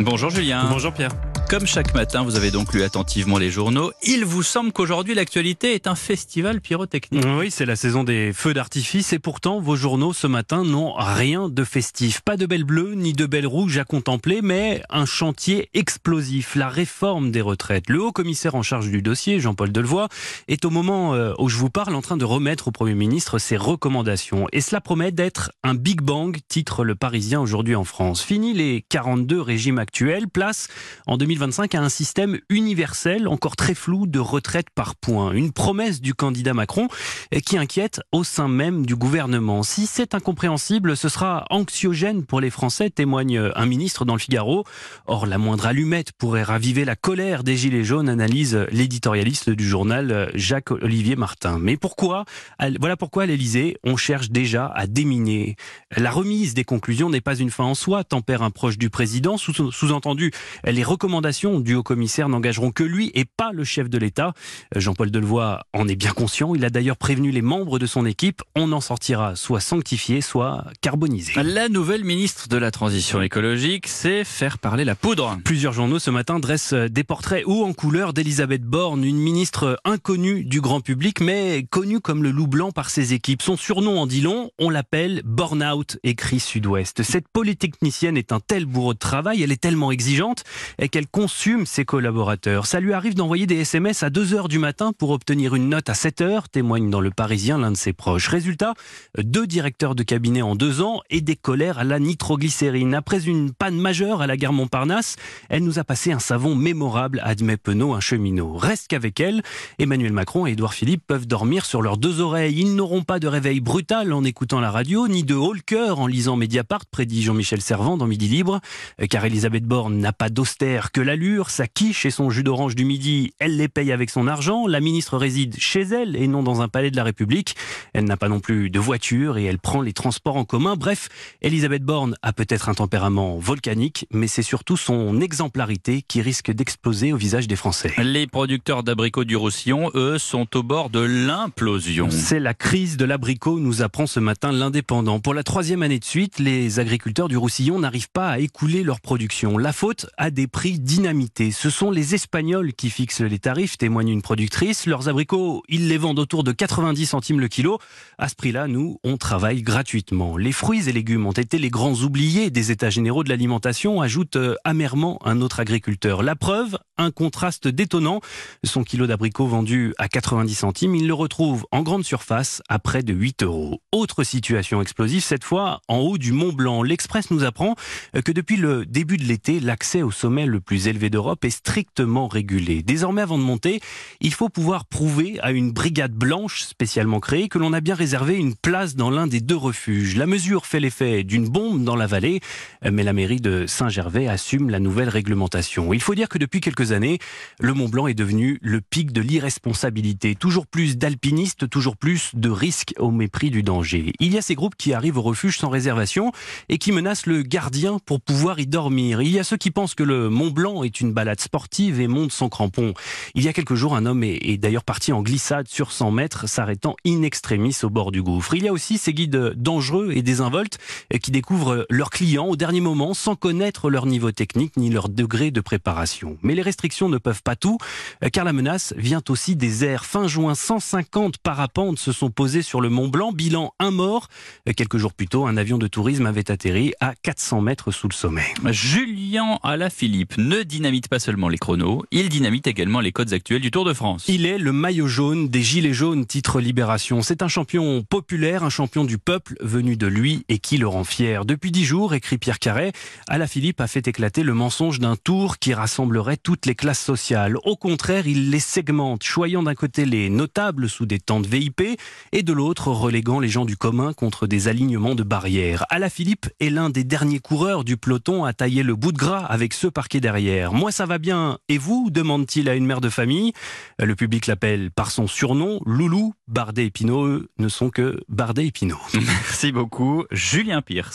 Bonjour Julien. Bonjour Pierre. Comme chaque matin, vous avez donc lu attentivement les journaux. Il vous semble qu'aujourd'hui, l'actualité est un festival pyrotechnique. Oui, c'est la saison des feux d'artifice et pourtant, vos journaux ce matin n'ont rien de festif. Pas de belles bleues ni de belles rouges à contempler, mais un chantier explosif, la réforme des retraites. Le haut commissaire en charge du dossier, Jean-Paul Delevoye, est au moment euh, où je vous parle en train de remettre au Premier ministre ses recommandations. Et cela promet d'être un Big Bang, titre le Parisien aujourd'hui en France. Fini les 42 régimes actuels, place en 2020 2025 à un système universel, encore très flou, de retraite par points. Une promesse du candidat Macron qui inquiète au sein même du gouvernement. Si c'est incompréhensible, ce sera anxiogène pour les Français, témoigne un ministre dans le Figaro. Or, la moindre allumette pourrait raviver la colère des Gilets jaunes, analyse l'éditorialiste du journal Jacques-Olivier Martin. Mais pourquoi Voilà pourquoi à l'Elysée, on cherche déjà à déminer. La remise des conclusions n'est pas une fin en soi, tempère un proche du président. Sous-entendu, les recommandations du haut-commissaire n'engageront que lui et pas le chef de l'État. Jean-Paul Delevoye en est bien conscient. Il a d'ailleurs prévenu les membres de son équipe. On en sortira soit sanctifié, soit carbonisé. La nouvelle ministre de la Transition écologique, c'est faire parler la poudre. Plusieurs journaux ce matin dressent des portraits hauts en couleur d'Elisabeth Borne, une ministre inconnue du grand public, mais connue comme le loup blanc par ses équipes. Son surnom en dit long, on l'appelle Burnout, écrit Sud-Ouest. Cette polytechnicienne est un tel bourreau de travail, elle est tellement exigeante qu'elle consume ses collaborateurs. Ça lui arrive d'envoyer des SMS à 2 heures du matin pour obtenir une note à 7 heures, témoigne dans le Parisien l'un de ses proches. Résultat, deux directeurs de cabinet en deux ans et des colères à la nitroglycérine. Après une panne majeure à la gare Montparnasse, elle nous a passé un savon mémorable, admet Penaud, un cheminot. Reste qu'avec elle, Emmanuel Macron et Édouard Philippe peuvent dormir sur leurs deux oreilles. Ils n'auront pas de réveil brutal en écoutant la radio, ni de haut le cœur en lisant Mediapart, prédit Jean-Michel Servant dans Midi Libre, car Elisabeth Borne n'a pas d'austère que l'allure, sa quiche et son jus d'orange du midi, elle les paye avec son argent. La ministre réside chez elle et non dans un palais de la République. Elle n'a pas non plus de voiture et elle prend les transports en commun. Bref, Elisabeth Borne a peut-être un tempérament volcanique, mais c'est surtout son exemplarité qui risque d'exploser au visage des Français. Les producteurs d'abricots du Roussillon, eux, sont au bord de l'implosion. C'est la crise de l'abricot, nous apprend ce matin l'Indépendant. Pour la troisième année de suite, les agriculteurs du Roussillon n'arrivent pas à écouler leur production. La faute à des prix dynamité. Ce sont les Espagnols qui fixent les tarifs, témoigne une productrice. Leurs abricots, ils les vendent autour de 90 centimes le kilo. À ce prix-là, nous, on travaille gratuitement. Les fruits et légumes ont été les grands oubliés des états généraux de l'alimentation, ajoute euh, amèrement un autre agriculteur. La preuve, un contraste détonnant. Son kilo d'abricots vendu à 90 centimes, il le retrouve en grande surface à près de 8 euros. Autre situation explosive, cette fois en haut du Mont Blanc. L'Express nous apprend que depuis le début de l'été, l'accès au sommet le plus élevé d'Europe est strictement régulé. Désormais, avant de monter, il faut pouvoir prouver à une brigade blanche spécialement créée que l'on a bien réservé une place dans l'un des deux refuges. La mesure fait l'effet d'une bombe dans la vallée, mais la mairie de Saint-Gervais assume la nouvelle réglementation. Il faut dire que depuis quelques années, le Mont Blanc est devenu le pic de l'irresponsabilité. Toujours plus d'alpinistes, toujours plus de risques au mépris du danger. Il y a ces groupes qui arrivent au refuge sans réservation et qui menacent le gardien pour pouvoir y dormir. Il y a ceux qui pensent que le Mont Blanc est une balade sportive et monte son crampon. Il y a quelques jours, un homme est, d'ailleurs parti en glissade sur 100 mètres, s'arrêtant in extremis au bord du gouffre. Il y a aussi ces guides dangereux et désinvoltes qui découvrent leurs clients au dernier moment sans connaître leur niveau technique ni leur degré de préparation. Mais les restrictions ne peuvent pas tout, car la menace vient aussi des airs. Fin juin, 150 parapentes se sont posés sur le Mont Blanc, bilan un mort. Quelques jours plus tôt, un avion de tourisme avait atterri à 400 mètres sous le sommet. Julien Alaphilippe ne dynamite pas seulement les chronos, il dynamite également les codes actuels du Tour de France. Il est le maillot jaune des Gilets jaunes, titre Libération. C'est un champion populaire, un champion du peuple venu de lui et qui le rend fier. Depuis dix jours, écrit Pierre Carret, Philippe a fait éclater le mensonge d'un tour qui rassemblerait toutes les classes sociales. Au contraire, il les segmente, choyant d'un côté les notables sous des tentes VIP et de l'autre reléguant les gens du commun contre des alignements de barrières. Philippe est l'un des derniers coureurs du peloton à tailler le bout de gras avec ceux parqués derrière. Moi, ça va bien. Et vous demande-t-il à une mère de famille. Le public l'appelle par son surnom, Loulou. Bardet et Pinot, ne sont que Bardet et Pinot. Merci beaucoup, Julien Pierce.